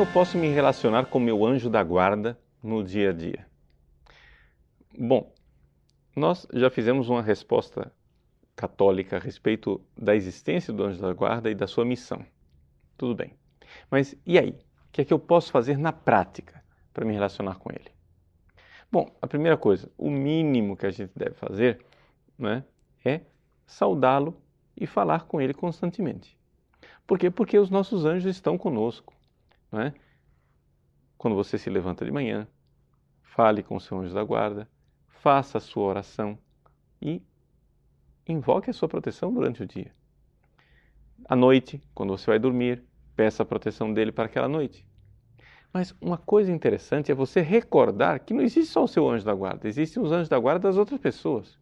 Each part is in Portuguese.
eu posso me relacionar com meu anjo da guarda no dia a dia? Bom, nós já fizemos uma resposta católica a respeito da existência do anjo da guarda e da sua missão. Tudo bem. Mas e aí? O que é que eu posso fazer na prática para me relacionar com ele? Bom, a primeira coisa, o mínimo que a gente deve fazer né, é saudá-lo e falar com ele constantemente. Por quê? Porque os nossos anjos estão conosco. Não é? Quando você se levanta de manhã, fale com o seu anjo da guarda, faça a sua oração e invoque a sua proteção durante o dia. À noite, quando você vai dormir, peça a proteção dele para aquela noite. Mas uma coisa interessante é você recordar que não existe só o seu anjo da guarda, existem os anjos da guarda das outras pessoas.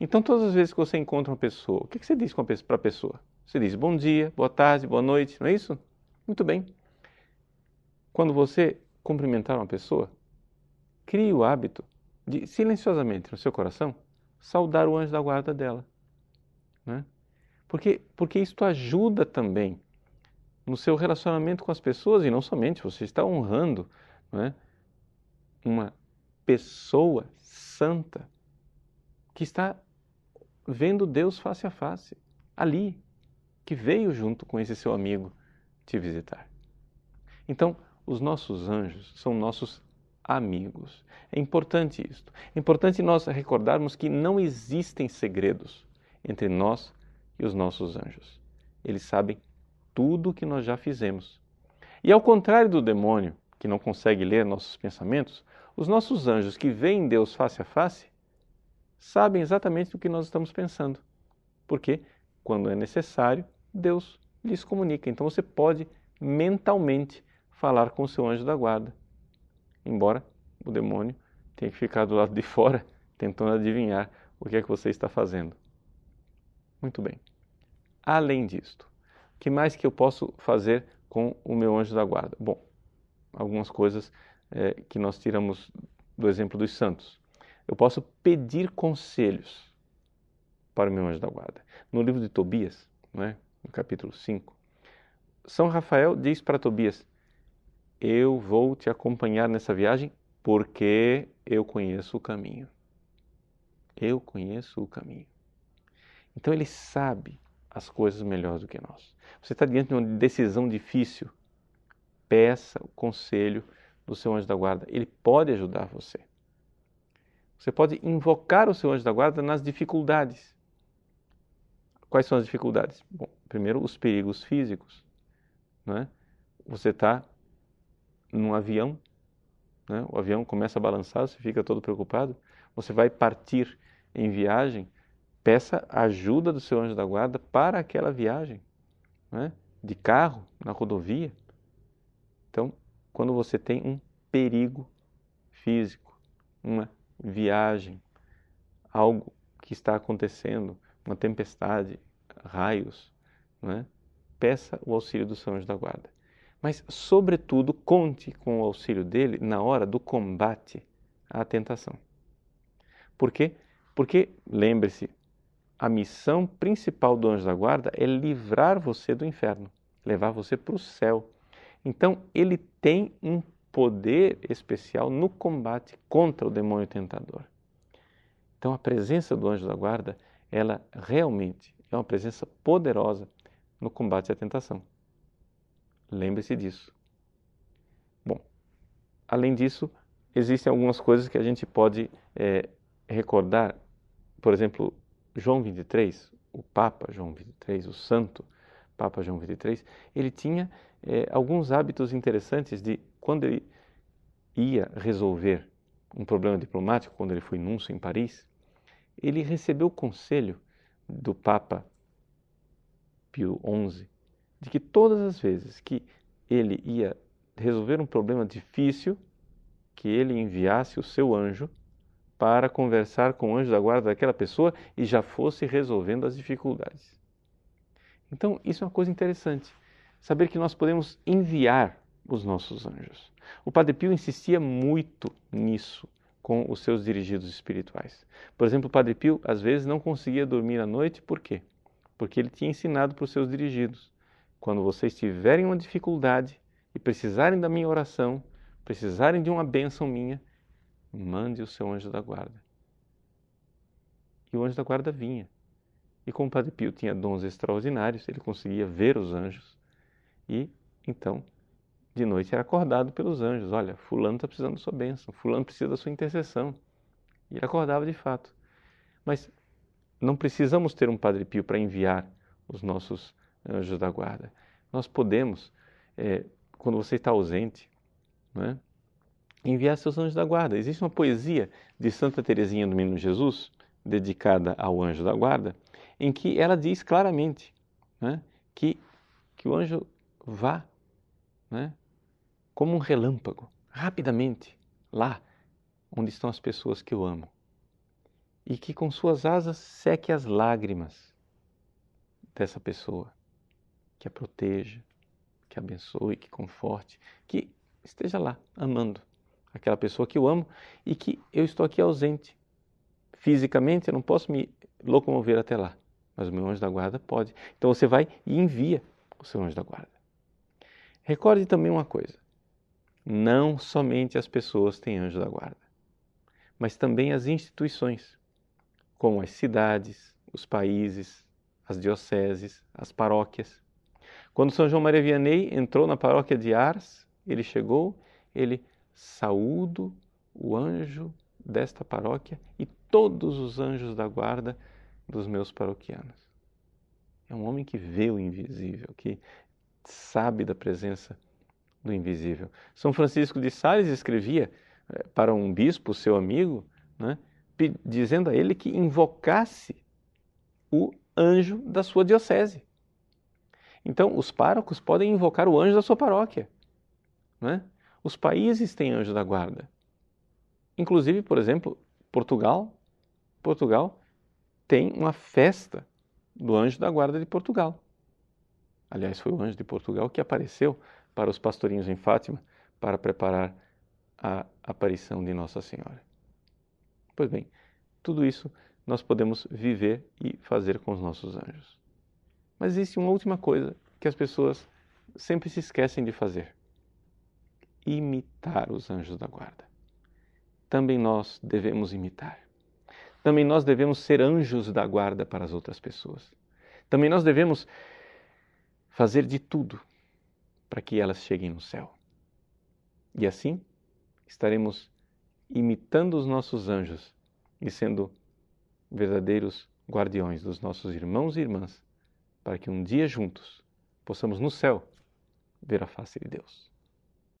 Então, todas as vezes que você encontra uma pessoa, o que você diz para a pessoa? Você diz bom dia, boa tarde, boa noite, não é isso? Muito bem. Quando você cumprimentar uma pessoa, crie o hábito de silenciosamente no seu coração saudar o anjo da guarda dela. Né? Porque, porque isto ajuda também no seu relacionamento com as pessoas e não somente, você está honrando né, uma pessoa santa que está vendo Deus face a face, ali, que veio junto com esse seu amigo te visitar. Então, os nossos anjos são nossos amigos. É importante isto. É importante nós recordarmos que não existem segredos entre nós e os nossos anjos. Eles sabem tudo o que nós já fizemos. E ao contrário do demônio, que não consegue ler nossos pensamentos, os nossos anjos que veem Deus face a face sabem exatamente o que nós estamos pensando. Porque, quando é necessário, Deus lhes comunica. Então você pode mentalmente falar com o seu anjo da guarda. Embora o demônio tenha que ficar do lado de fora tentando adivinhar o que é que você está fazendo. Muito bem. Além disto, o que mais que eu posso fazer com o meu anjo da guarda? Bom, algumas coisas é, que nós tiramos do exemplo dos santos. Eu posso pedir conselhos para o meu anjo da guarda. No livro de Tobias, né, no capítulo 5, São Rafael diz para Tobias: Eu vou te acompanhar nessa viagem porque eu conheço o caminho. Eu conheço o caminho. Então ele sabe as coisas melhor do que nós. Você está diante de uma decisão difícil, peça o conselho do seu anjo da guarda. Ele pode ajudar você. Você pode invocar o seu anjo da guarda nas dificuldades. Quais são as dificuldades? Bom, primeiro, os perigos físicos. Né? Você está num avião, né? o avião começa a balançar, você fica todo preocupado. Você vai partir em viagem, peça ajuda do seu anjo da guarda para aquela viagem, né? de carro, na rodovia. Então, quando você tem um perigo físico, uma viagem, algo que está acontecendo, uma tempestade, raios, é? peça o auxílio do seu anjo da guarda. Mas, sobretudo, conte com o auxílio dele na hora do combate à tentação. Por quê? Porque, lembre-se, a missão principal do anjo da guarda é livrar você do inferno, levar você para o céu. Então, ele tem um poder especial no combate contra o demônio tentador. Então, a presença do anjo da guarda, ela realmente é uma presença poderosa no combate à tentação. Lembre-se disso. Bom, além disso, existem algumas coisas que a gente pode é, recordar. Por exemplo, João 23, o Papa João 23, o Santo Papa João 23, ele tinha é, alguns hábitos interessantes de quando ele ia resolver um problema diplomático, quando ele foi núncio em Paris, ele recebeu o conselho do Papa Pio XI de que todas as vezes que ele ia resolver um problema difícil, que ele enviasse o seu anjo para conversar com o anjo da guarda daquela pessoa e já fosse resolvendo as dificuldades. Então, isso é uma coisa interessante, saber que nós podemos enviar os nossos anjos. O Padre Pio insistia muito nisso com os seus dirigidos espirituais. Por exemplo, o Padre Pio às vezes não conseguia dormir à noite, por quê? Porque ele tinha ensinado para os seus dirigidos: quando vocês tiverem uma dificuldade e precisarem da minha oração, precisarem de uma bênção minha, mande o seu anjo da guarda. E o anjo da guarda vinha. E como o Padre Pio tinha dons extraordinários, ele conseguia ver os anjos. E então, de noite, era acordado pelos anjos: Olha, Fulano está precisando da sua bênção, Fulano precisa da sua intercessão. E ele acordava de fato. Mas não precisamos ter um Padre Pio para enviar os nossos anjos da guarda. Nós podemos, é, quando você está ausente, né, enviar seus anjos da guarda. Existe uma poesia de Santa Teresinha do Menino Jesus, dedicada ao anjo da guarda, em que ela diz claramente né, que, que o anjo vá né, como um relâmpago, rapidamente, lá onde estão as pessoas que eu amo, e que com suas asas seque as lágrimas dessa pessoa, que a proteja, que abençoe, que conforte, que esteja lá amando aquela pessoa que eu amo e que eu estou aqui ausente. Fisicamente eu não posso me locomover até lá, mas o meu anjo da guarda pode. Então você vai e envia o seu anjo da guarda. Recorde também uma coisa: não somente as pessoas têm anjo da guarda, mas também as instituições, como as cidades, os países, as dioceses, as paróquias. Quando São João Maria Vianney entrou na paróquia de Ars, ele chegou, ele saúdo o anjo desta paróquia e todos os anjos da guarda dos meus paroquianos. É um homem que vê o invisível, que sabe da presença do invisível. São Francisco de Sales escrevia eh, para um bispo, seu amigo, né, dizendo a ele que invocasse o anjo da sua diocese. Então, os párocos podem invocar o anjo da sua paróquia. Né? Os países têm anjo da guarda. Inclusive, por exemplo, Portugal. Portugal tem uma festa do anjo da guarda de Portugal. Aliás, foi o anjo de Portugal que apareceu para os pastorinhos em Fátima para preparar a aparição de Nossa Senhora. Pois bem, tudo isso nós podemos viver e fazer com os nossos anjos. Mas existe uma última coisa que as pessoas sempre se esquecem de fazer: imitar os anjos da guarda. Também nós devemos imitar. Também nós devemos ser anjos da guarda para as outras pessoas. Também nós devemos fazer de tudo para que elas cheguem no céu. E assim estaremos imitando os nossos anjos e sendo verdadeiros guardiões dos nossos irmãos e irmãs, para que um dia juntos possamos no céu ver a face de Deus.